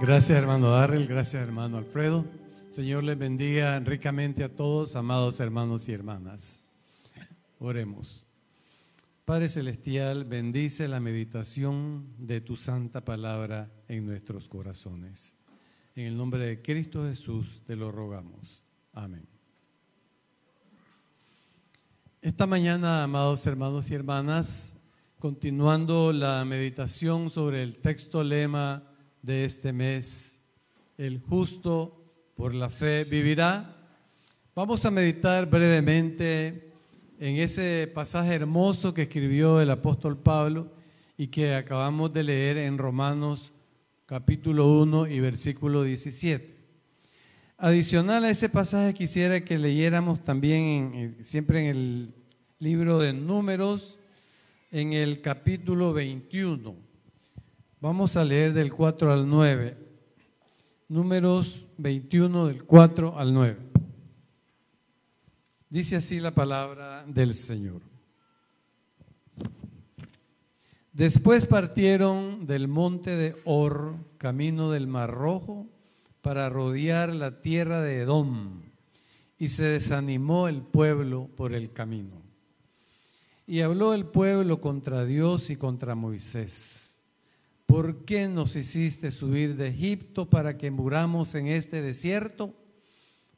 Gracias hermano Darrell, gracias hermano Alfredo. Señor les bendiga ricamente a todos, amados hermanos y hermanas. Oremos. Padre Celestial, bendice la meditación de tu santa palabra en nuestros corazones. En el nombre de Cristo Jesús te lo rogamos. Amén. Esta mañana, amados hermanos y hermanas, continuando la meditación sobre el texto lema de este mes, el justo por la fe vivirá. Vamos a meditar brevemente en ese pasaje hermoso que escribió el apóstol Pablo y que acabamos de leer en Romanos capítulo 1 y versículo 17. Adicional a ese pasaje quisiera que leyéramos también siempre en el libro de números, en el capítulo 21. Vamos a leer del 4 al 9. Números 21 del 4 al 9. Dice así la palabra del Señor. Después partieron del monte de Or, camino del Mar Rojo, para rodear la tierra de Edom, y se desanimó el pueblo por el camino. Y habló el pueblo contra Dios y contra Moisés. ¿Por qué nos hiciste subir de Egipto para que muramos en este desierto?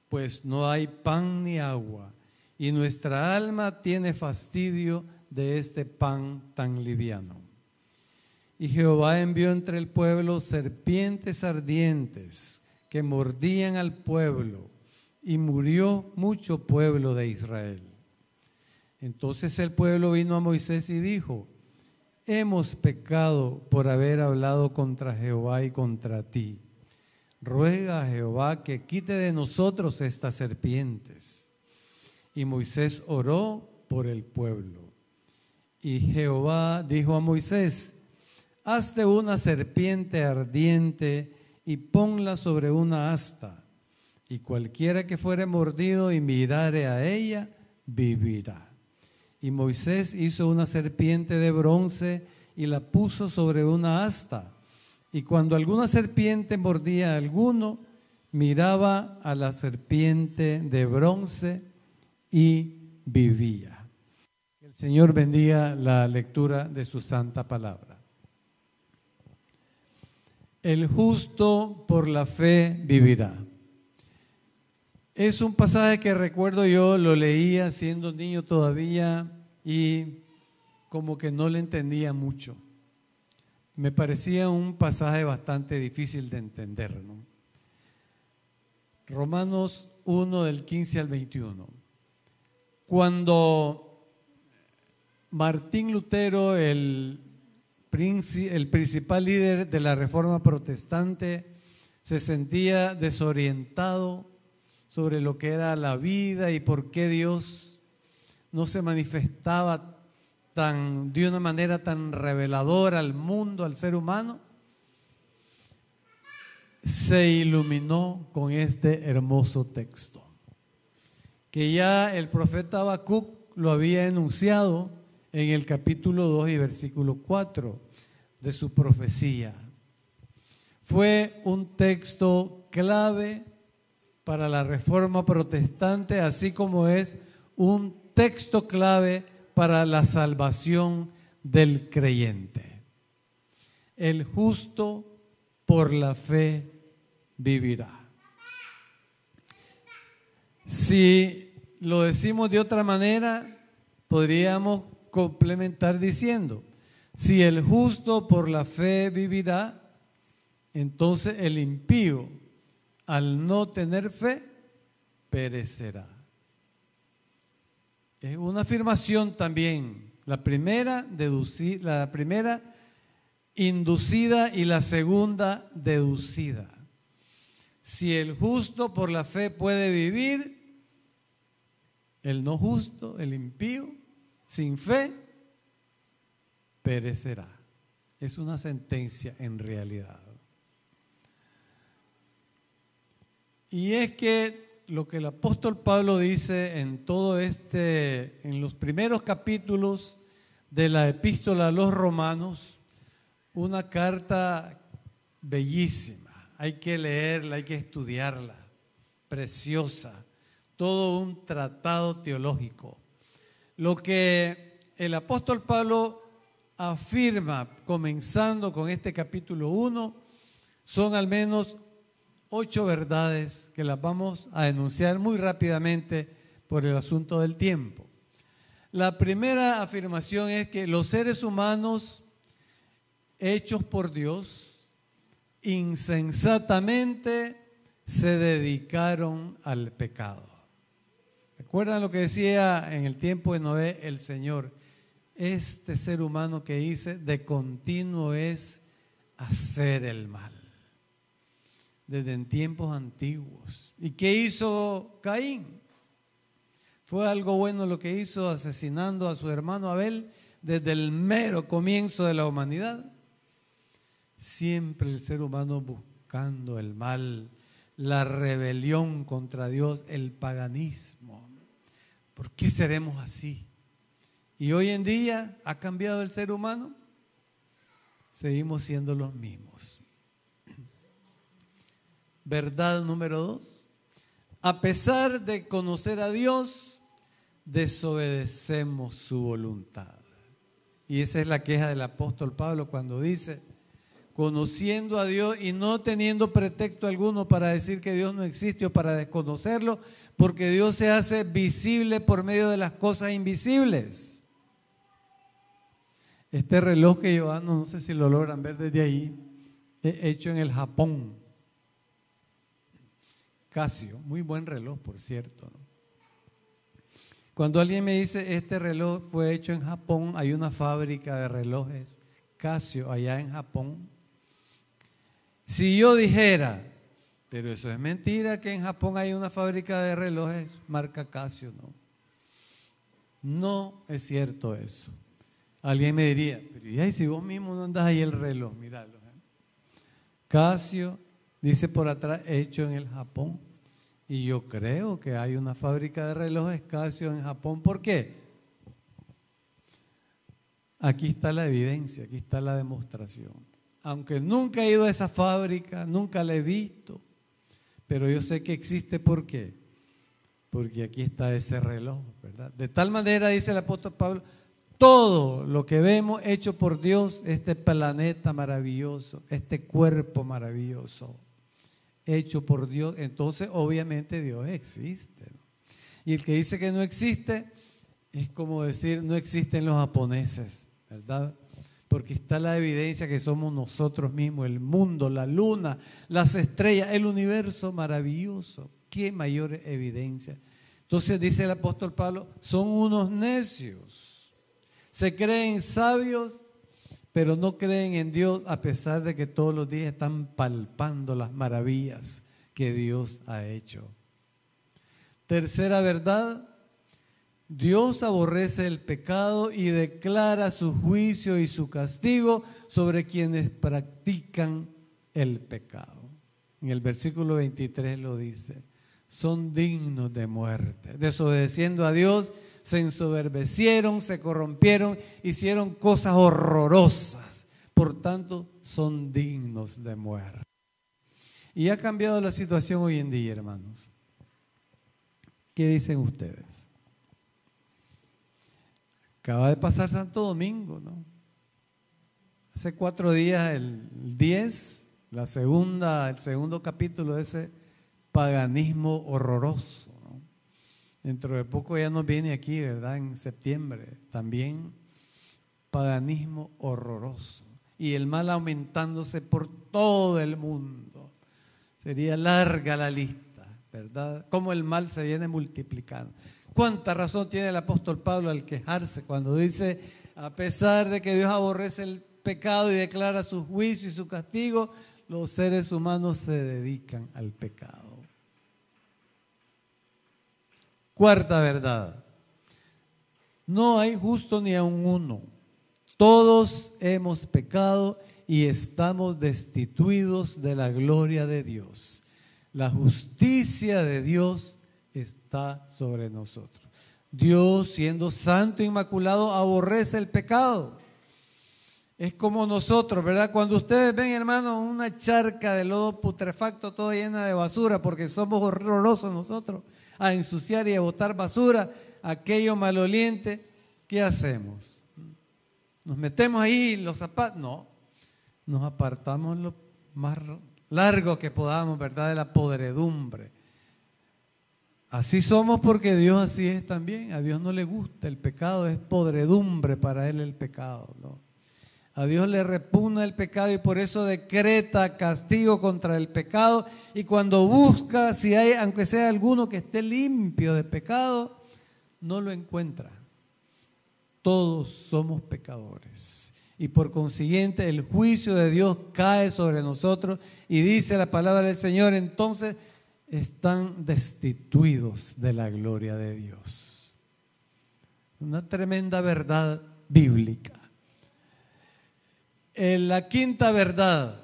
Pues no hay pan ni agua y nuestra alma tiene fastidio de este pan tan liviano. Y Jehová envió entre el pueblo serpientes ardientes que mordían al pueblo, y murió mucho pueblo de Israel. Entonces el pueblo vino a Moisés y dijo, hemos pecado por haber hablado contra Jehová y contra ti. Ruega a Jehová que quite de nosotros estas serpientes. Y Moisés oró por el pueblo. Y Jehová dijo a Moisés, hazte una serpiente ardiente y ponla sobre una asta, y cualquiera que fuere mordido y mirare a ella, vivirá. Y Moisés hizo una serpiente de bronce y la puso sobre una asta. Y cuando alguna serpiente mordía a alguno, miraba a la serpiente de bronce y vivía. El Señor bendiga la lectura de su santa palabra. El justo por la fe vivirá. Es un pasaje que recuerdo yo, lo leía siendo niño todavía y como que no le entendía mucho. Me parecía un pasaje bastante difícil de entender. Romanos 1 del 15 al 21. Cuando Martín Lutero, el, el principal líder de la reforma protestante, se sentía desorientado sobre lo que era la vida y por qué Dios no se manifestaba tan, de una manera tan reveladora al mundo, al ser humano, se iluminó con este hermoso texto que ya el profeta Habacuc lo había enunciado en el capítulo 2 y versículo 4 de su profecía. Fue un texto clave para la reforma protestante, así como es un texto clave para la salvación del creyente. El justo por la fe vivirá. Si lo decimos de otra manera, podríamos complementar diciendo, si el justo por la fe vivirá, entonces el impío, al no tener fe, perecerá. Es una afirmación también, la primera, la primera inducida y la segunda deducida. Si el justo por la fe puede vivir, el no justo, el impío, sin fe, perecerá. Es una sentencia en realidad. Y es que lo que el apóstol Pablo dice en todo este, en los primeros capítulos de la epístola a los romanos, una carta bellísima, hay que leerla, hay que estudiarla. Preciosa. Todo un tratado teológico. Lo que el apóstol Pablo afirma, comenzando con este capítulo 1, son al menos ocho verdades que las vamos a denunciar muy rápidamente por el asunto del tiempo. La primera afirmación es que los seres humanos hechos por Dios insensatamente se dedicaron al pecado. ¿Recuerdan lo que decía en el tiempo de Noé el Señor? Este ser humano que hice de continuo es hacer el mal. Desde en tiempos antiguos. ¿Y qué hizo Caín? ¿Fue algo bueno lo que hizo asesinando a su hermano Abel desde el mero comienzo de la humanidad? Siempre el ser humano buscando el mal, la rebelión contra Dios, el paganismo. ¿Por qué seremos así? Y hoy en día ha cambiado el ser humano. Seguimos siendo los mismos. Verdad número dos. A pesar de conocer a Dios, desobedecemos su voluntad. Y esa es la queja del apóstol Pablo cuando dice, conociendo a Dios y no teniendo pretexto alguno para decir que Dios no existe o para desconocerlo, porque Dios se hace visible por medio de las cosas invisibles. Este reloj que yo ando, no sé si lo logran ver desde ahí, hecho en el Japón. Casio, muy buen reloj, por cierto. Cuando alguien me dice, este reloj fue hecho en Japón, hay una fábrica de relojes Casio allá en Japón. Si yo dijera, pero eso es mentira que en Japón hay una fábrica de relojes marca Casio, no. No es cierto eso. Alguien me diría, pero ¿y si vos mismo no andas ahí el reloj? Míralo. ¿eh? Casio, dice por atrás, hecho en el Japón. Y yo creo que hay una fábrica de relojes Casio en Japón. ¿Por qué? Aquí está la evidencia, aquí está la demostración. Aunque nunca he ido a esa fábrica, nunca la he visto, pero yo sé que existe. ¿Por qué? Porque aquí está ese reloj, ¿verdad? De tal manera, dice el apóstol Pablo, todo lo que vemos hecho por Dios, este planeta maravilloso, este cuerpo maravilloso, hecho por Dios, entonces obviamente Dios existe. Y el que dice que no existe, es como decir, no existen los japoneses, ¿verdad? Porque está la evidencia que somos nosotros mismos, el mundo, la luna, las estrellas, el universo maravilloso. ¿Qué mayor evidencia? Entonces dice el apóstol Pablo, son unos necios se creen sabios, pero no creen en Dios a pesar de que todos los días están palpando las maravillas que Dios ha hecho. Tercera verdad, Dios aborrece el pecado y declara su juicio y su castigo sobre quienes practican el pecado. En el versículo 23 lo dice, son dignos de muerte, desobedeciendo a Dios se ensoberbecieron, se corrompieron, hicieron cosas horrorosas. Por tanto, son dignos de muerte. Y ha cambiado la situación hoy en día, hermanos. ¿Qué dicen ustedes? Acaba de pasar Santo Domingo, ¿no? Hace cuatro días, el 10, la segunda, el segundo capítulo de ese paganismo horroroso. Dentro de poco ya nos viene aquí, ¿verdad? En septiembre. También paganismo horroroso. Y el mal aumentándose por todo el mundo. Sería larga la lista, ¿verdad? Cómo el mal se viene multiplicando. ¿Cuánta razón tiene el apóstol Pablo al quejarse cuando dice, a pesar de que Dios aborrece el pecado y declara su juicio y su castigo, los seres humanos se dedican al pecado? Cuarta verdad. No hay justo ni a un uno. Todos hemos pecado y estamos destituidos de la gloria de Dios. La justicia de Dios está sobre nosotros. Dios, siendo santo e inmaculado, aborrece el pecado. Es como nosotros, ¿verdad? Cuando ustedes ven, hermano, una charca de lodo putrefacto toda llena de basura, porque somos horrorosos nosotros a ensuciar y a botar basura, aquello maloliente, ¿qué hacemos? ¿Nos metemos ahí los zapatos? No, nos apartamos lo más largo que podamos, ¿verdad? De la podredumbre. Así somos porque Dios así es también. A Dios no le gusta el pecado, es podredumbre para Él el pecado. ¿no? A Dios le repugna el pecado y por eso decreta castigo contra el pecado. Y cuando busca, si hay, aunque sea alguno que esté limpio de pecado, no lo encuentra. Todos somos pecadores. Y por consiguiente el juicio de Dios cae sobre nosotros y dice la palabra del Señor, entonces están destituidos de la gloria de Dios. Una tremenda verdad bíblica. En la quinta verdad,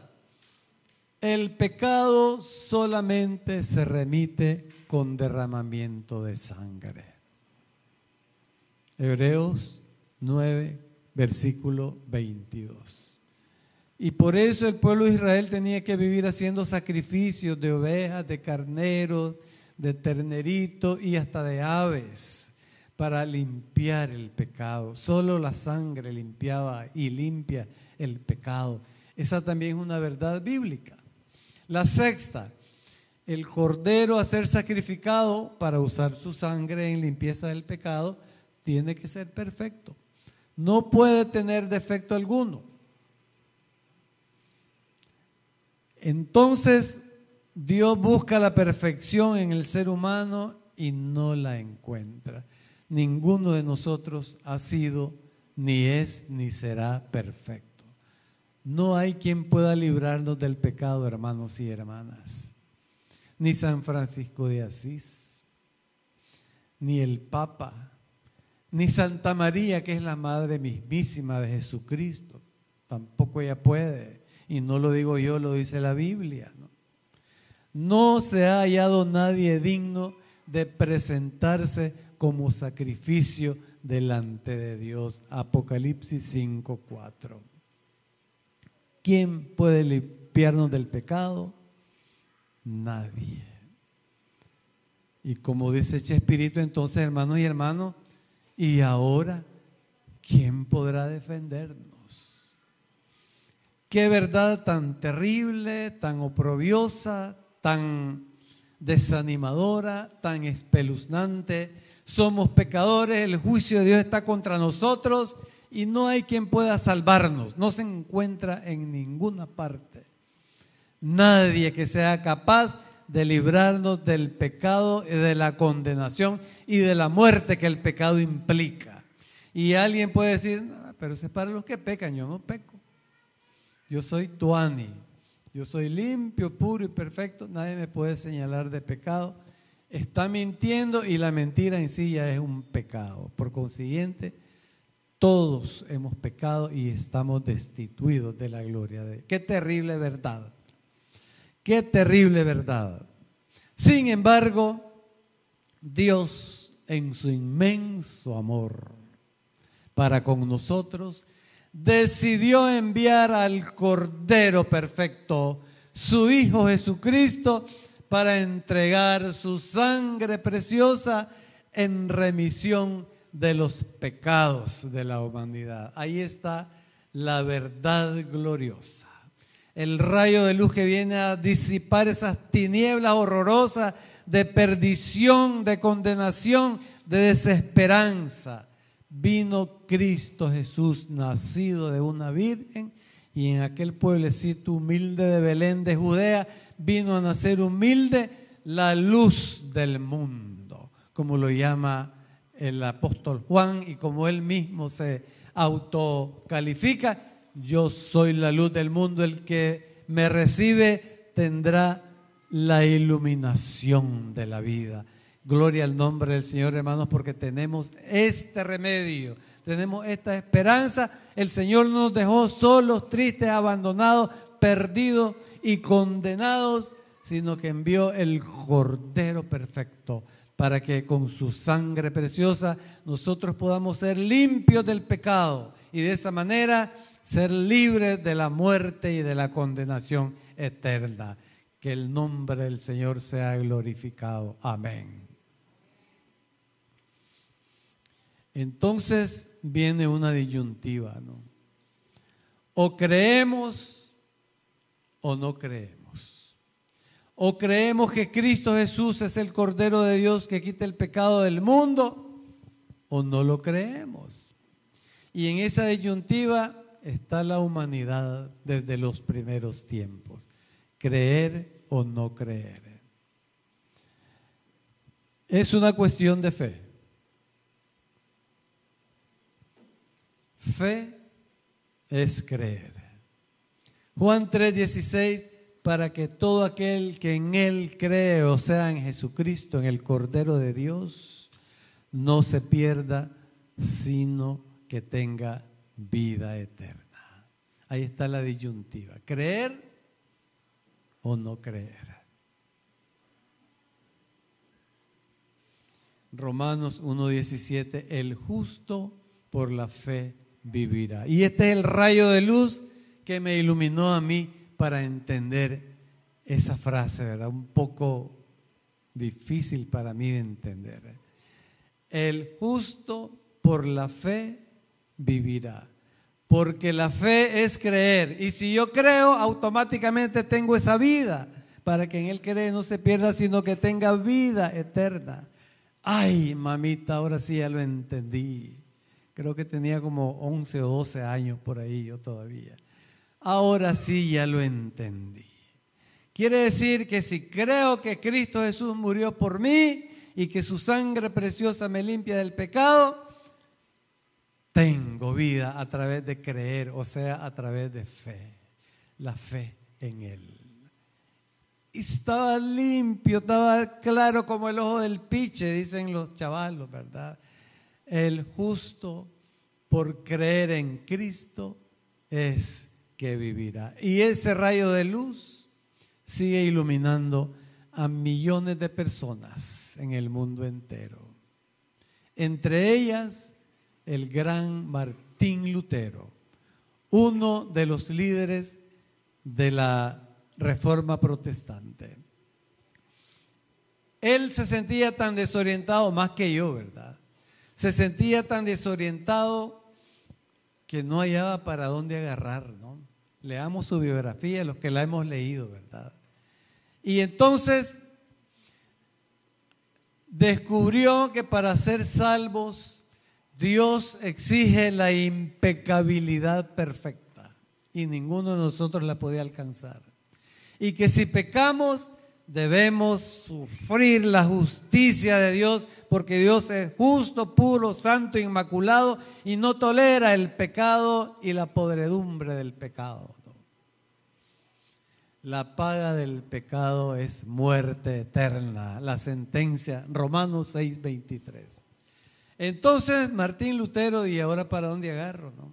el pecado solamente se remite con derramamiento de sangre. Hebreos 9, versículo 22. Y por eso el pueblo de Israel tenía que vivir haciendo sacrificios de ovejas, de carneros, de terneritos y hasta de aves para limpiar el pecado. Solo la sangre limpiaba y limpia el pecado. Esa también es una verdad bíblica. La sexta, el cordero a ser sacrificado para usar su sangre en limpieza del pecado tiene que ser perfecto. No puede tener defecto alguno. Entonces Dios busca la perfección en el ser humano y no la encuentra. Ninguno de nosotros ha sido, ni es, ni será perfecto. No hay quien pueda librarnos del pecado, hermanos y hermanas. Ni San Francisco de Asís, ni el Papa, ni Santa María, que es la Madre mismísima de Jesucristo. Tampoco ella puede. Y no lo digo yo, lo dice la Biblia. ¿no? se ha hallado nadie digno de presentarse como sacrificio delante de Dios. Apocalipsis 5:4. ¿Quién puede limpiarnos del pecado? Nadie. Y como dice Chespirito, entonces, hermanos y hermanos, ¿y ahora quién podrá defendernos? Qué verdad tan terrible, tan oprobiosa, tan desanimadora, tan espeluznante. Somos pecadores, el juicio de Dios está contra nosotros y no hay quien pueda salvarnos. No se encuentra en ninguna parte. Nadie que sea capaz de librarnos del pecado y de la condenación y de la muerte que el pecado implica. Y alguien puede decir, pero es para los que pecan, yo no peco. Yo soy tuani. Yo soy limpio, puro y perfecto. Nadie me puede señalar de pecado. Está mintiendo y la mentira en sí ya es un pecado. Por consiguiente, todos hemos pecado y estamos destituidos de la gloria de Dios. Qué terrible verdad. Qué terrible verdad. Sin embargo, Dios en su inmenso amor para con nosotros decidió enviar al Cordero Perfecto, su Hijo Jesucristo, para entregar su sangre preciosa en remisión de los pecados de la humanidad. Ahí está la verdad gloriosa. El rayo de luz que viene a disipar esas tinieblas horrorosas de perdición, de condenación, de desesperanza vino Cristo Jesús, nacido de una virgen, y en aquel pueblecito humilde de Belén de Judea vino a nacer humilde la luz del mundo, como lo llama el apóstol Juan y como él mismo se autocalifica, yo soy la luz del mundo, el que me recibe tendrá la iluminación de la vida. Gloria al nombre del Señor, hermanos, porque tenemos este remedio, tenemos esta esperanza. El Señor no nos dejó solos, tristes, abandonados, perdidos y condenados, sino que envió el Cordero perfecto para que con su sangre preciosa nosotros podamos ser limpios del pecado y de esa manera ser libres de la muerte y de la condenación eterna. Que el nombre del Señor sea glorificado. Amén. Entonces viene una disyuntiva, ¿no? O creemos o no creemos. O creemos que Cristo Jesús es el Cordero de Dios que quita el pecado del mundo, o no lo creemos. Y en esa disyuntiva está la humanidad desde los primeros tiempos. Creer o no creer. Es una cuestión de fe. Fe es creer. Juan 3:16, para que todo aquel que en Él cree, o sea, en Jesucristo, en el Cordero de Dios, no se pierda, sino que tenga vida eterna. Ahí está la disyuntiva, creer o no creer. Romanos 1.17, el justo por la fe vivirá. Y este es el rayo de luz que me iluminó a mí para entender esa frase, ¿verdad? Un poco difícil para mí de entender. El justo por la fe vivirá. Porque la fe es creer. Y si yo creo, automáticamente tengo esa vida. Para que en Él cree no se pierda, sino que tenga vida eterna. Ay, mamita, ahora sí ya lo entendí. Creo que tenía como 11 o 12 años por ahí yo todavía. Ahora sí ya lo entendí. Quiere decir que si creo que Cristo Jesús murió por mí y que su sangre preciosa me limpia del pecado, tengo vida a través de creer, o sea, a través de fe, la fe en Él. Y estaba limpio, estaba claro como el ojo del piche, dicen los chavalos, ¿verdad? El justo por creer en Cristo es que vivirá. Y ese rayo de luz sigue iluminando a millones de personas en el mundo entero. Entre ellas, el gran Martín Lutero, uno de los líderes de la reforma protestante. Él se sentía tan desorientado más que yo, ¿verdad? se sentía tan desorientado que no hallaba para dónde agarrar, ¿no? Leamos su biografía, los que la hemos leído, ¿verdad? Y entonces descubrió que para ser salvos Dios exige la impecabilidad perfecta y ninguno de nosotros la podía alcanzar. Y que si pecamos debemos sufrir la justicia de Dios porque Dios es justo, puro, santo, inmaculado y no tolera el pecado y la podredumbre del pecado. La paga del pecado es muerte eterna, la sentencia, Romanos 6:23. Entonces Martín Lutero, y ahora para dónde agarro, ¿no?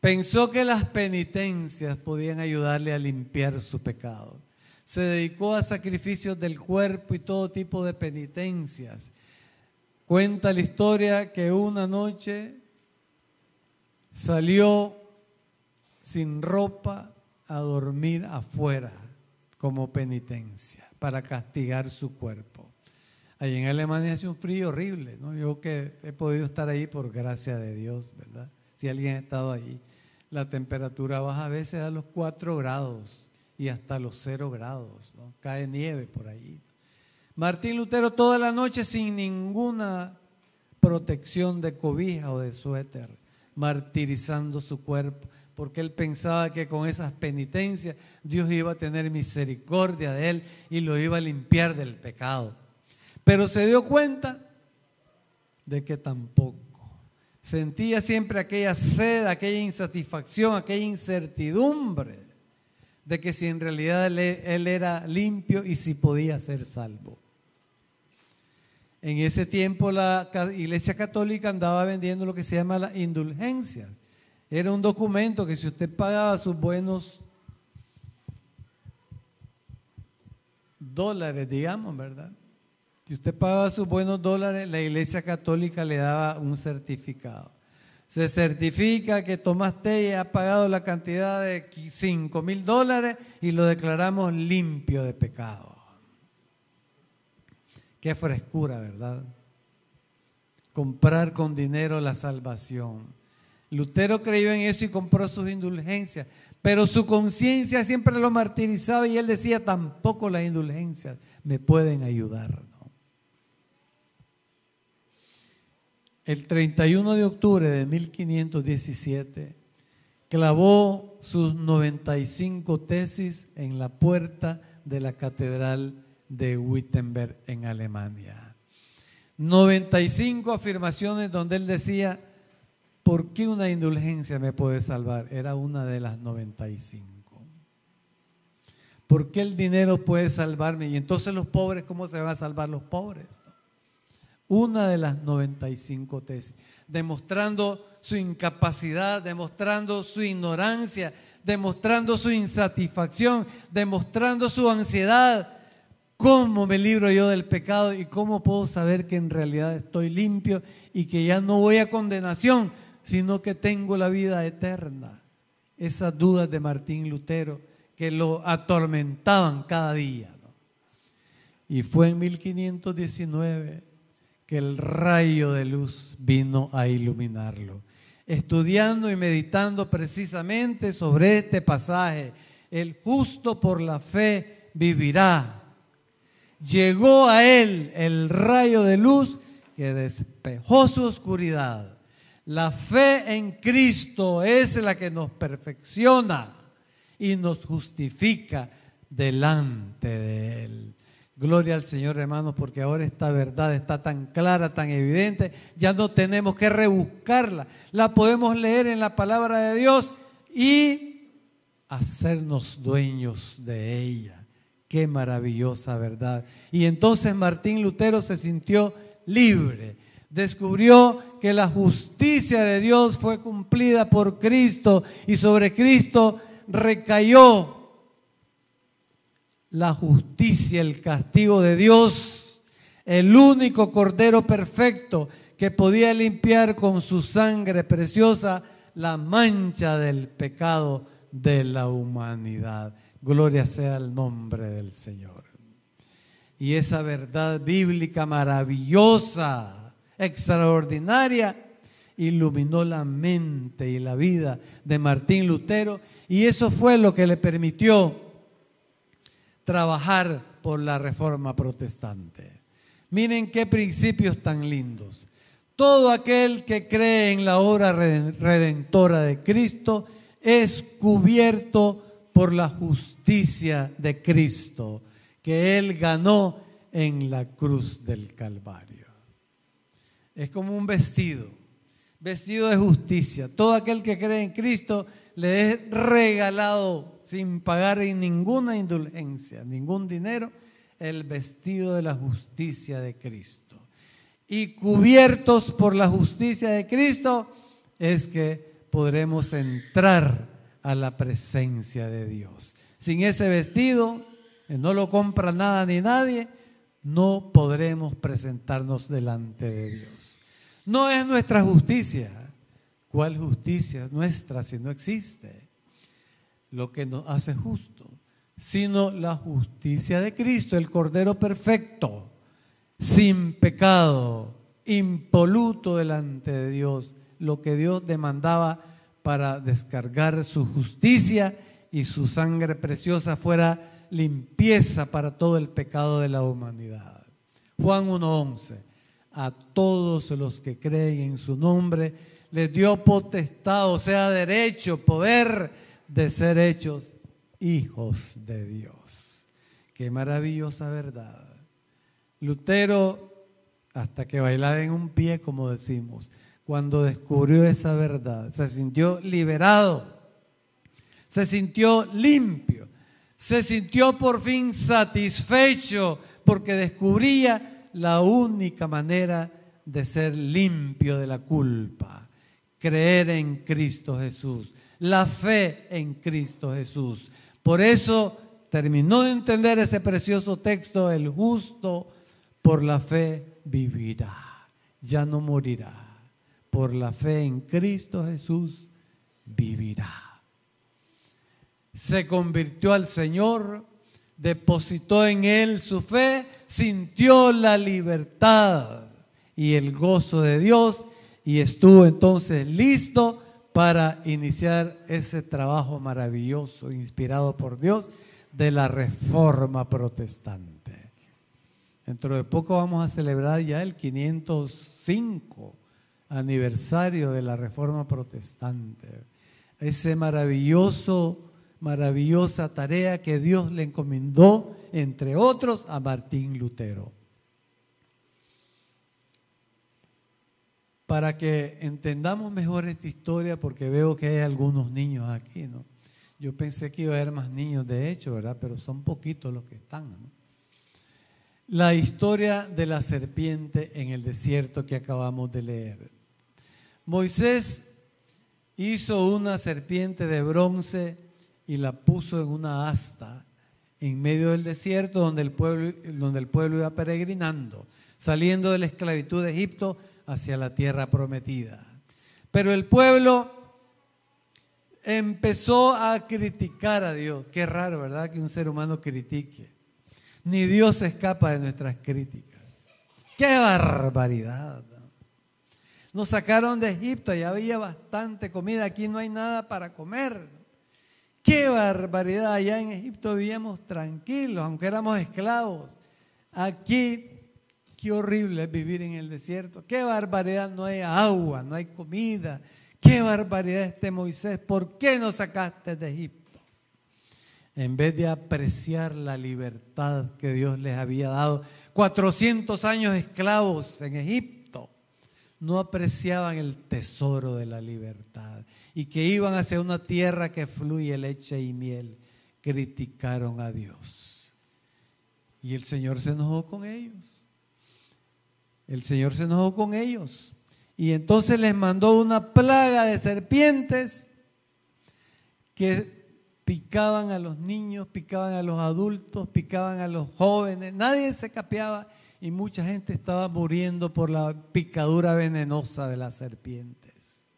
Pensó que las penitencias podían ayudarle a limpiar su pecado. Se dedicó a sacrificios del cuerpo y todo tipo de penitencias. Cuenta la historia que una noche salió sin ropa a dormir afuera como penitencia para castigar su cuerpo. Allí en Alemania hace un frío horrible, ¿no? Yo que he podido estar ahí por gracia de Dios, ¿verdad? Si alguien ha estado ahí, la temperatura baja a veces a los 4 grados y hasta los 0 grados, ¿no? Cae nieve por ahí. Martín Lutero toda la noche sin ninguna protección de cobija o de suéter, martirizando su cuerpo, porque él pensaba que con esas penitencias Dios iba a tener misericordia de él y lo iba a limpiar del pecado. Pero se dio cuenta de que tampoco. Sentía siempre aquella sed, aquella insatisfacción, aquella incertidumbre de que si en realidad él, era limpio y si podía ser salvo. En ese tiempo la Iglesia Católica andaba vendiendo lo que se llama la indulgencia. Era un documento que si usted pagaba sus buenos dólares, digamos, ¿verdad? Si usted pagaba sus buenos dólares, la Iglesia Católica le daba un certificado. Se certifica que Tomás Tella ha pagado la cantidad de 5 mil dólares y lo declaramos limpio de pecado. Qué frescura, ¿verdad? Comprar con dinero la salvación. Lutero creyó en eso y compró sus indulgencias, pero su conciencia siempre lo martirizaba y él decía, tampoco las indulgencias me pueden ayudar. El 31 de octubre de 1517 clavó sus 95 tesis en la puerta de la catedral de Wittenberg en Alemania. 95 afirmaciones donde él decía, ¿por qué una indulgencia me puede salvar? Era una de las 95. ¿Por qué el dinero puede salvarme? Y entonces los pobres, ¿cómo se van a salvar los pobres? Una de las 95 tesis, demostrando su incapacidad, demostrando su ignorancia, demostrando su insatisfacción, demostrando su ansiedad. ¿Cómo me libro yo del pecado y cómo puedo saber que en realidad estoy limpio y que ya no voy a condenación? sino que tengo la vida eterna. Esas dudas de Martín Lutero que lo atormentaban cada día. Y fue en 1519 que el rayo de luz vino a iluminarlo. Estudiando y meditando precisamente sobre este pasaje, el justo por la fe vivirá. Llegó a él el rayo de luz que despejó su oscuridad la fe en Cristo es la que nos perfecciona y nos justifica delante de Él. Gloria al Señor, hermanos, porque ahora esta verdad está tan clara, tan evidente, ya no tenemos que rebuscarla. La podemos leer en la palabra de Dios y hacernos dueños de ella. Qué maravillosa verdad. Y entonces Martín Lutero se sintió libre descubrió que la justicia de Dios fue cumplida por Cristo y sobre Cristo recayó la justicia, el castigo de Dios, el único Cordero perfecto que podía limpiar con su sangre preciosa la mancha del pecado de la humanidad. Gloria sea el nombre del Señor. Y esa verdad bíblica maravillosa extraordinaria iluminó la mente y la vida de Martín Lutero y eso fue lo que le permitió trabajar por la reforma protestante. Miren qué principios tan lindos. Todo aquel que cree en la obra redentora de Cristo es cubierto por la justicia de Cristo que Él ganó en la cruz del Calvario. Es como un vestido, vestido de justicia. Todo aquel que cree en Cristo le es regalado sin pagar ninguna indulgencia, ningún dinero, el vestido de la justicia de Cristo. Y cubiertos por la justicia de Cristo es que podremos entrar a la presencia de Dios. Sin ese vestido, que no lo compra nada ni nadie, no podremos presentarnos delante de Dios. No es nuestra justicia. ¿Cuál justicia nuestra si no existe? Lo que nos hace justo, sino la justicia de Cristo, el Cordero perfecto, sin pecado, impoluto delante de Dios, lo que Dios demandaba para descargar su justicia y su sangre preciosa fuera limpieza para todo el pecado de la humanidad. Juan 1.11 a todos los que creen en su nombre, les dio potestad, o sea, derecho, poder de ser hechos hijos de Dios. Qué maravillosa verdad. Lutero, hasta que bailaba en un pie, como decimos, cuando descubrió esa verdad, se sintió liberado, se sintió limpio, se sintió por fin satisfecho porque descubría la única manera de ser limpio de la culpa. Creer en Cristo Jesús. La fe en Cristo Jesús. Por eso terminó de entender ese precioso texto, el justo por la fe vivirá, ya no morirá. Por la fe en Cristo Jesús vivirá. Se convirtió al Señor, depositó en Él su fe, sintió la libertad y el gozo de Dios y estuvo entonces listo para iniciar ese trabajo maravilloso, inspirado por Dios, de la reforma protestante. Dentro de poco vamos a celebrar ya el 505 aniversario de la reforma protestante. Ese maravilloso, maravillosa tarea que Dios le encomendó, entre otros, a Martín Lutero. para que entendamos mejor esta historia, porque veo que hay algunos niños aquí, ¿no? Yo pensé que iba a haber más niños, de hecho, ¿verdad? Pero son poquitos los que están, ¿no? La historia de la serpiente en el desierto que acabamos de leer. Moisés hizo una serpiente de bronce y la puso en una asta en medio del desierto donde el pueblo, donde el pueblo iba peregrinando, saliendo de la esclavitud de Egipto hacia la tierra prometida. Pero el pueblo empezó a criticar a Dios. Qué raro, ¿verdad? Que un ser humano critique. Ni Dios escapa de nuestras críticas. ¡Qué barbaridad! Nos sacaron de Egipto y había bastante comida. Aquí no hay nada para comer. ¡Qué barbaridad! Allá en Egipto vivíamos tranquilos, aunque éramos esclavos. Aquí Qué horrible es vivir en el desierto. Qué barbaridad, no hay agua, no hay comida. Qué barbaridad este Moisés. ¿Por qué nos sacaste de Egipto? En vez de apreciar la libertad que Dios les había dado, 400 años esclavos en Egipto, no apreciaban el tesoro de la libertad y que iban hacia una tierra que fluye leche y miel. Criticaron a Dios. Y el Señor se enojó con ellos. El Señor se enojó con ellos y entonces les mandó una plaga de serpientes que picaban a los niños, picaban a los adultos, picaban a los jóvenes. Nadie se capeaba y mucha gente estaba muriendo por la picadura venenosa de las serpientes.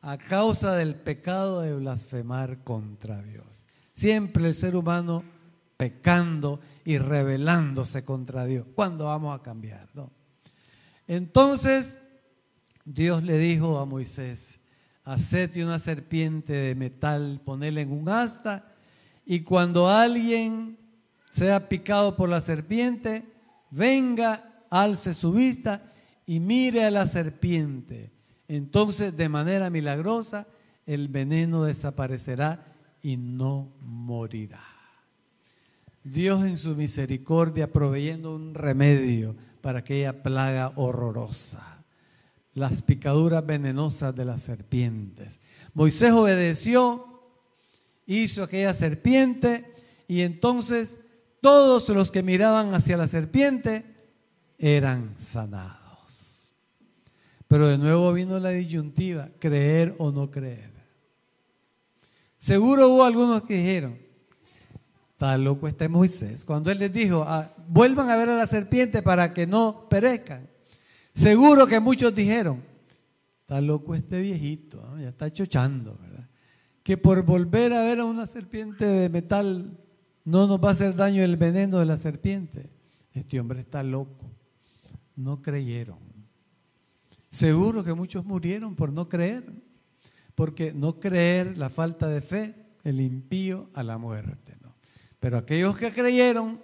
A causa del pecado de blasfemar contra Dios. Siempre el ser humano pecando y rebelándose contra Dios. ¿Cuándo vamos a cambiar? Entonces Dios le dijo a Moisés, hacete una serpiente de metal, ponela en un asta, y cuando alguien sea picado por la serpiente, venga, alce su vista y mire a la serpiente. Entonces, de manera milagrosa, el veneno desaparecerá y no morirá. Dios en su misericordia proveyendo un remedio para aquella plaga horrorosa, las picaduras venenosas de las serpientes. Moisés obedeció, hizo aquella serpiente y entonces todos los que miraban hacia la serpiente eran sanados. Pero de nuevo vino la disyuntiva, creer o no creer. Seguro hubo algunos que dijeron, Está loco este Moisés. Cuando él les dijo, ah, vuelvan a ver a la serpiente para que no perezcan. Seguro que muchos dijeron, está loco este viejito, ya está chochando, ¿verdad? Que por volver a ver a una serpiente de metal no nos va a hacer daño el veneno de la serpiente. Este hombre está loco. No creyeron. Seguro que muchos murieron por no creer, porque no creer, la falta de fe, el impío a la muerte. Pero aquellos que creyeron,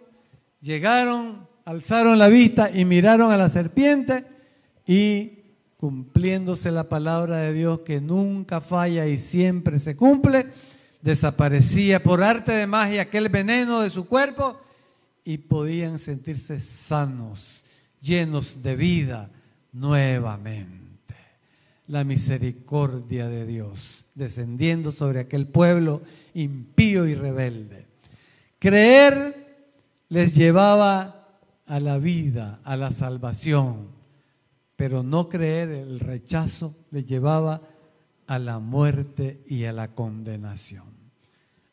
llegaron, alzaron la vista y miraron a la serpiente y cumpliéndose la palabra de Dios que nunca falla y siempre se cumple, desaparecía por arte de magia aquel veneno de su cuerpo y podían sentirse sanos, llenos de vida nuevamente. La misericordia de Dios descendiendo sobre aquel pueblo impío y rebelde. Creer les llevaba a la vida, a la salvación, pero no creer, el rechazo, les llevaba a la muerte y a la condenación.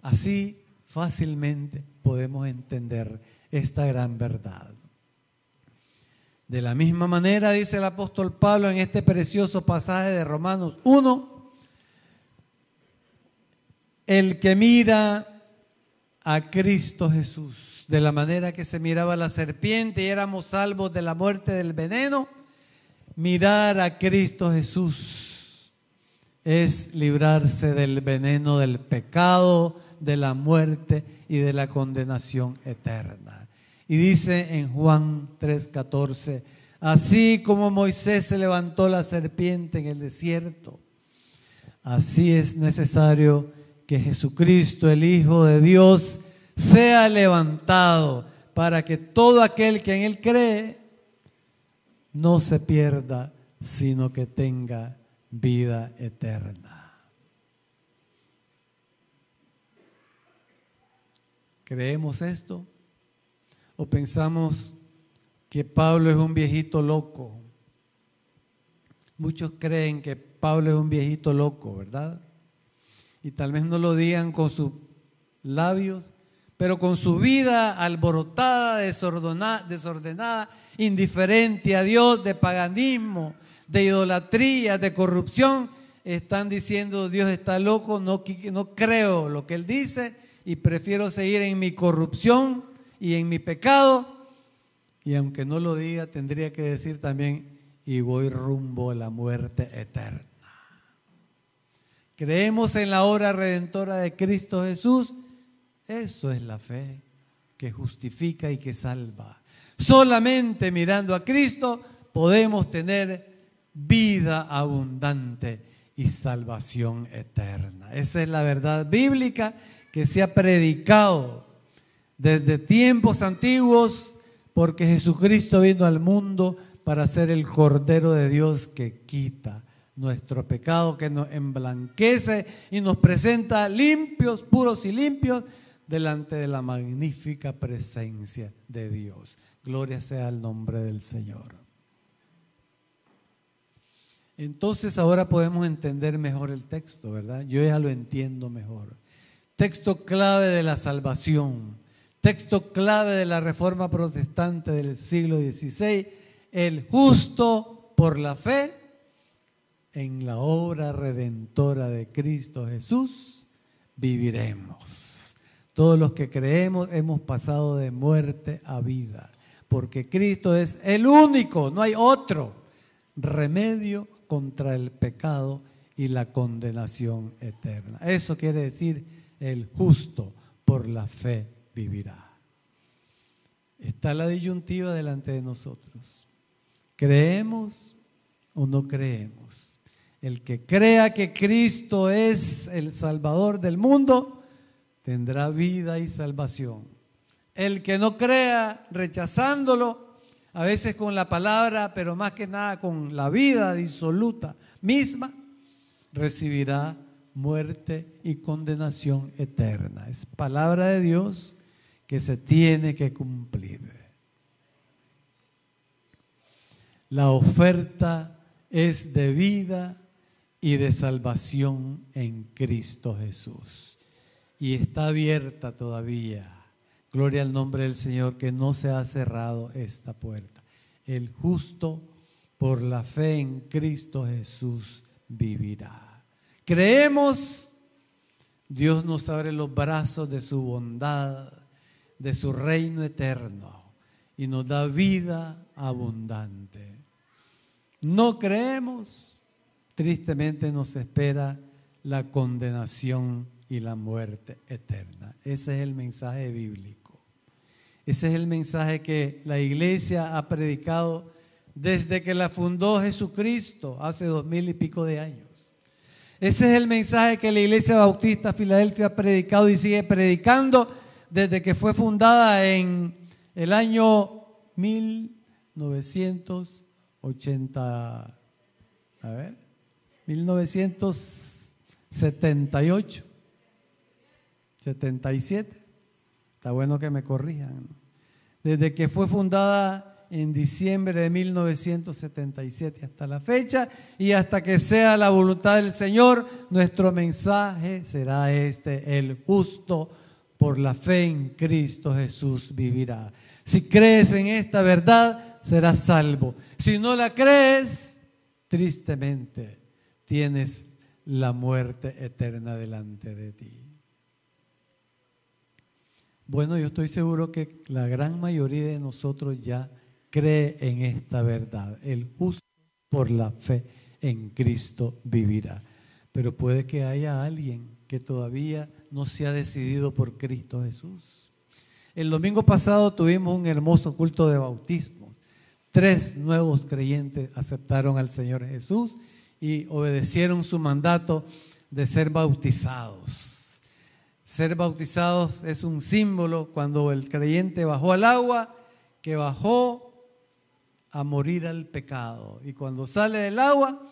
Así fácilmente podemos entender esta gran verdad. De la misma manera, dice el apóstol Pablo en este precioso pasaje de Romanos 1, el que mira a Cristo Jesús, de la manera que se miraba la serpiente y éramos salvos de la muerte del veneno, mirar a Cristo Jesús es librarse del veneno del pecado, de la muerte y de la condenación eterna. Y dice en Juan 3:14, así como Moisés se levantó la serpiente en el desierto, así es necesario que Jesucristo, el Hijo de Dios, sea levantado para que todo aquel que en Él cree no se pierda, sino que tenga vida eterna. ¿Creemos esto? ¿O pensamos que Pablo es un viejito loco? Muchos creen que Pablo es un viejito loco, ¿verdad? Y tal vez no lo digan con sus labios, pero con su vida alborotada, desordenada, indiferente a Dios, de paganismo, de idolatría, de corrupción, están diciendo Dios está loco, no, creo lo que Él dice y prefiero seguir en mi corrupción y en mi pecado. Y aunque no lo diga, tendría que decir también, y voy rumbo a la muerte eterna. Creemos en la obra redentora de Cristo Jesús eso es la fe que justifica y que salva. Solamente mirando a Cristo podemos tener vida abundante y salvación eterna. Esa es la verdad bíblica que se ha predicado desde tiempos antiguos porque Jesucristo vino al mundo para ser el Cordero de Dios que quita nuestro pecado, que nos emblanquece y nos presenta limpios, puros y limpios delante de la magnífica presencia de Dios. Gloria sea el nombre del Señor. Entonces ahora podemos entender mejor el texto, ¿verdad? Yo ya lo entiendo mejor. Texto clave de la salvación, texto clave de la reforma protestante del siglo XVI, el justo por la fe en la obra redentora de Cristo Jesús, viviremos. Todos los que creemos hemos pasado de muerte a vida, porque Cristo es el único, no hay otro remedio contra el pecado y la condenación eterna. Eso quiere decir el justo por la fe vivirá. Está la disyuntiva delante de nosotros. ¿Creemos o no creemos? El que crea que Cristo es el Salvador del mundo, tendrá vida y salvación. El que no crea, rechazándolo, a veces con la palabra, pero más que nada con la vida disoluta misma, recibirá muerte y condenación eterna. Es palabra de Dios que se tiene que cumplir. La oferta es de vida y de salvación en Cristo Jesús y está abierta todavía. Gloria al nombre del Señor que no se ha cerrado esta puerta. El justo por la fe en Cristo Jesús vivirá. Creemos, Dios nos abre los brazos de su bondad, de su reino eterno y nos da vida abundante. No creemos, tristemente nos espera la condenación y la muerte eterna. Ese es el mensaje bíblico. Ese es el mensaje que la iglesia ha predicado desde que la fundó Jesucristo hace dos mil y pico de años. Ese es el mensaje que la iglesia bautista Filadelfia ha predicado y sigue predicando desde que fue fundada en el año 1980, a ver, 1978. 77. Está bueno que me corrijan. Desde que fue fundada en diciembre de 1977 hasta la fecha y hasta que sea la voluntad del Señor, nuestro mensaje será este, el justo por la fe en Cristo Jesús vivirá. Si crees en esta verdad, serás salvo. Si no la crees, tristemente tienes la muerte eterna delante de ti. Bueno, yo estoy seguro que la gran mayoría de nosotros ya cree en esta verdad. El justo por la fe en Cristo vivirá. Pero puede que haya alguien que todavía no se ha decidido por Cristo Jesús. El domingo pasado tuvimos un hermoso culto de bautismo. Tres nuevos creyentes aceptaron al Señor Jesús y obedecieron su mandato de ser bautizados. Ser bautizados es un símbolo cuando el creyente bajó al agua, que bajó a morir al pecado. Y cuando sale del agua,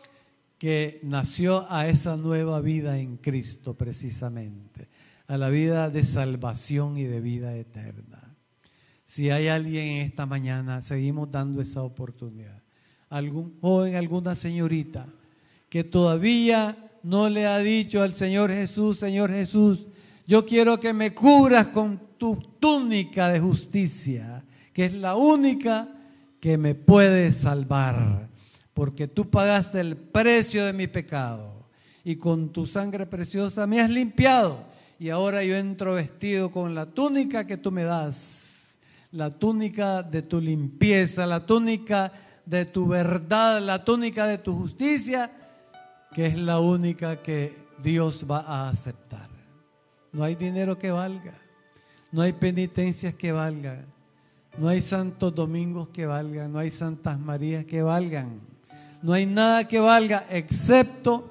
que nació a esa nueva vida en Cristo precisamente, a la vida de salvación y de vida eterna. Si hay alguien en esta mañana, seguimos dando esa oportunidad. Algún joven, alguna señorita que todavía no le ha dicho al Señor Jesús, Señor Jesús, yo quiero que me cubras con tu túnica de justicia, que es la única que me puede salvar porque tú pagaste el precio de mi pecado y con tu sangre preciosa me has limpiado. Y ahora yo entro vestido con la túnica que tú me das, la túnica de tu limpieza, la túnica de tu verdad, la túnica de tu justicia, que es la única que Dios va a aceptar. No hay dinero que valga, no hay penitencias que valgan, no hay santos domingos que valgan, no hay santas Marías que valgan. No hay nada que valga excepto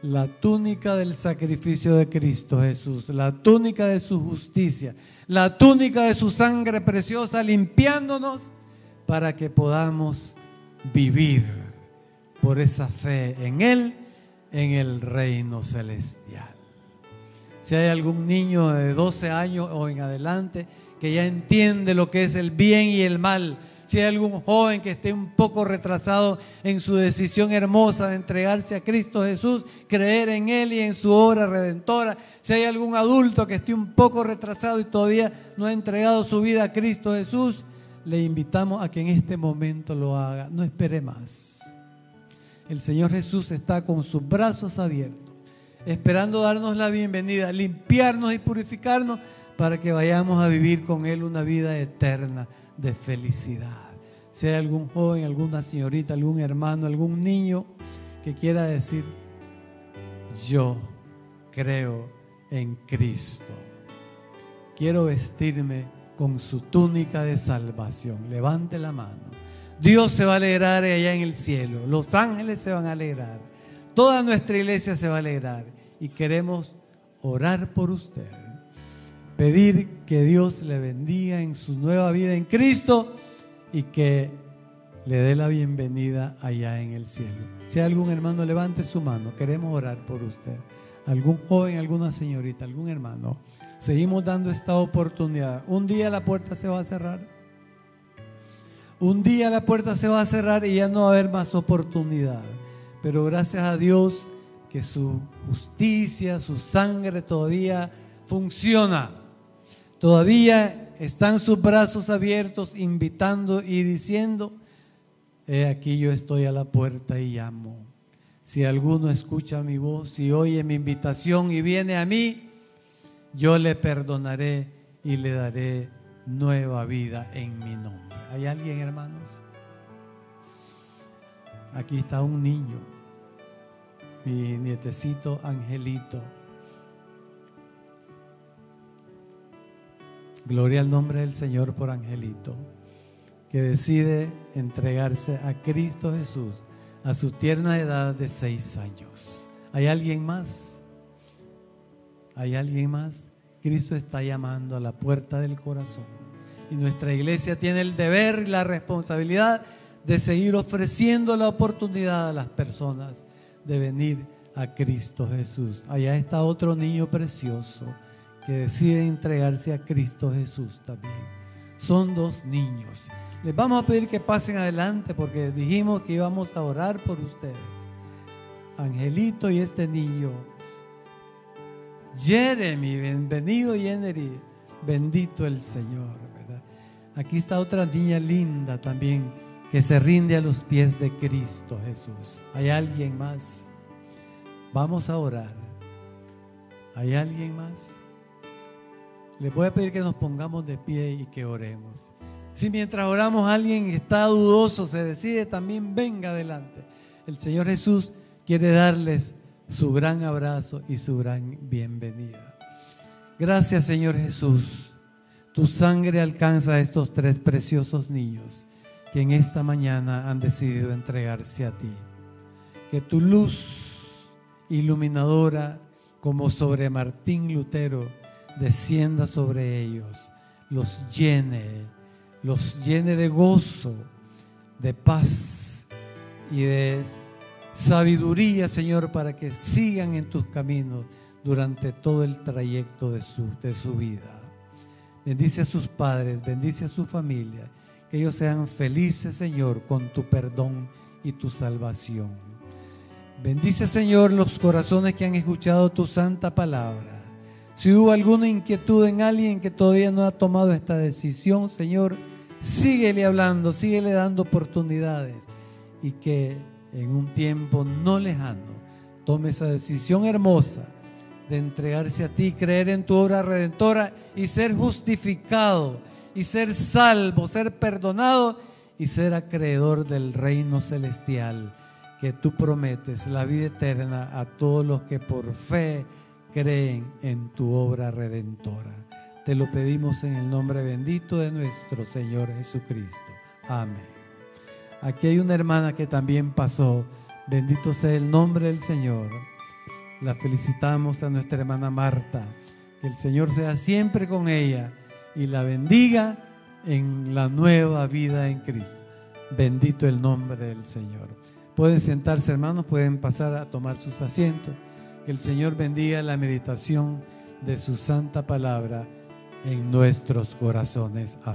la túnica del sacrificio de Cristo Jesús, la túnica de su justicia, la túnica de su sangre preciosa, limpiándonos para que podamos vivir por esa fe en Él, en el reino celestial. Si hay algún niño de 12 años o en adelante que ya entiende lo que es el bien y el mal, si hay algún joven que esté un poco retrasado en su decisión hermosa de entregarse a Cristo Jesús, creer en Él y en su obra redentora, si hay algún adulto que esté un poco retrasado y todavía no ha entregado su vida a Cristo Jesús, le invitamos a que en este momento lo haga. No espere más. El Señor Jesús está con sus brazos abiertos, esperando darnos la bienvenida, limpiarnos y purificarnos para que vayamos a vivir con Él una vida eterna de felicidad. Si hay algún joven, alguna señorita, algún hermano, algún niño que quiera decir, yo creo en Cristo. Quiero vestirme con su túnica de salvación. Levante la mano. Dios se va a alegrar allá en el cielo. Los ángeles se van a alegrar. Toda nuestra iglesia se va a alegrar. Y queremos orar por usted pedir que Dios le bendiga en su nueva vida en Cristo y que le dé la bienvenida allá en el cielo. Si algún hermano, levante su mano. Queremos orar por usted. Algún joven, alguna señorita, algún hermano. Seguimos dando esta oportunidad. Un día la puerta se va a cerrar. Un día la puerta se va a cerrar y ya no va a haber más oportunidad. Pero gracias a Dios que su justicia, su sangre todavía funciona Todavía están sus brazos abiertos invitando y diciendo, he aquí yo estoy a la puerta y llamo. Si alguno escucha mi voz y oye mi invitación y viene a mí, yo le perdonaré y le daré nueva vida en mi nombre. ¿Hay alguien, hermanos? Aquí está un niño, mi nietecito Angelito. Gloria al nombre del Señor por Angelito, que decide entregarse a Cristo Jesús a su tierna edad de seis años. ¿Hay alguien más? ¿Hay alguien más? Cristo está llamando a la puerta del corazón. Y nuestra iglesia tiene el deber y la responsabilidad de seguir ofreciendo la oportunidad a las personas de venir a Cristo Jesús. Allá está otro niño precioso que deciden entregarse a Cristo Jesús también. Son dos niños. Les vamos a pedir que pasen adelante porque dijimos que íbamos a orar por ustedes. Angelito y este niño. Jeremy, bienvenido Jeremy. Bendito el Señor. Aquí está otra niña linda también, que se rinde a los pies de Cristo Jesús. ¿Hay alguien más? Vamos a orar. ¿Hay alguien más? Les voy a pedir que nos pongamos de pie y que oremos. Si mientras oramos alguien está dudoso, se decide, también venga adelante. El Señor Jesús quiere darles su gran abrazo y su gran bienvenida. Gracias Señor Jesús. Tu sangre alcanza a estos tres preciosos niños que en esta mañana han decidido entregarse a ti. Que tu luz iluminadora, como sobre Martín Lutero, descienda sobre ellos, los llene, los llene de gozo, de paz y de sabiduría, Señor, para que sigan en tus caminos durante todo el trayecto de su, de su vida. Bendice a sus padres, bendice a su familia, que ellos sean felices, Señor, con tu perdón y tu salvación. Bendice, Señor, los corazones que han escuchado tu santa palabra. Si hubo alguna inquietud en alguien que todavía no ha tomado esta decisión, Señor, síguele hablando, síguele dando oportunidades y que en un tiempo no lejano tome esa decisión hermosa de entregarse a ti, creer en tu obra redentora y ser justificado y ser salvo, ser perdonado y ser acreedor del reino celestial que tú prometes, la vida eterna a todos los que por fe creen en tu obra redentora. Te lo pedimos en el nombre bendito de nuestro Señor Jesucristo. Amén. Aquí hay una hermana que también pasó. Bendito sea el nombre del Señor. La felicitamos a nuestra hermana Marta. Que el Señor sea siempre con ella y la bendiga en la nueva vida en Cristo. Bendito el nombre del Señor. Pueden sentarse hermanos, pueden pasar a tomar sus asientos. Que el Señor bendiga la meditación de su santa palabra en nuestros corazones. Amén.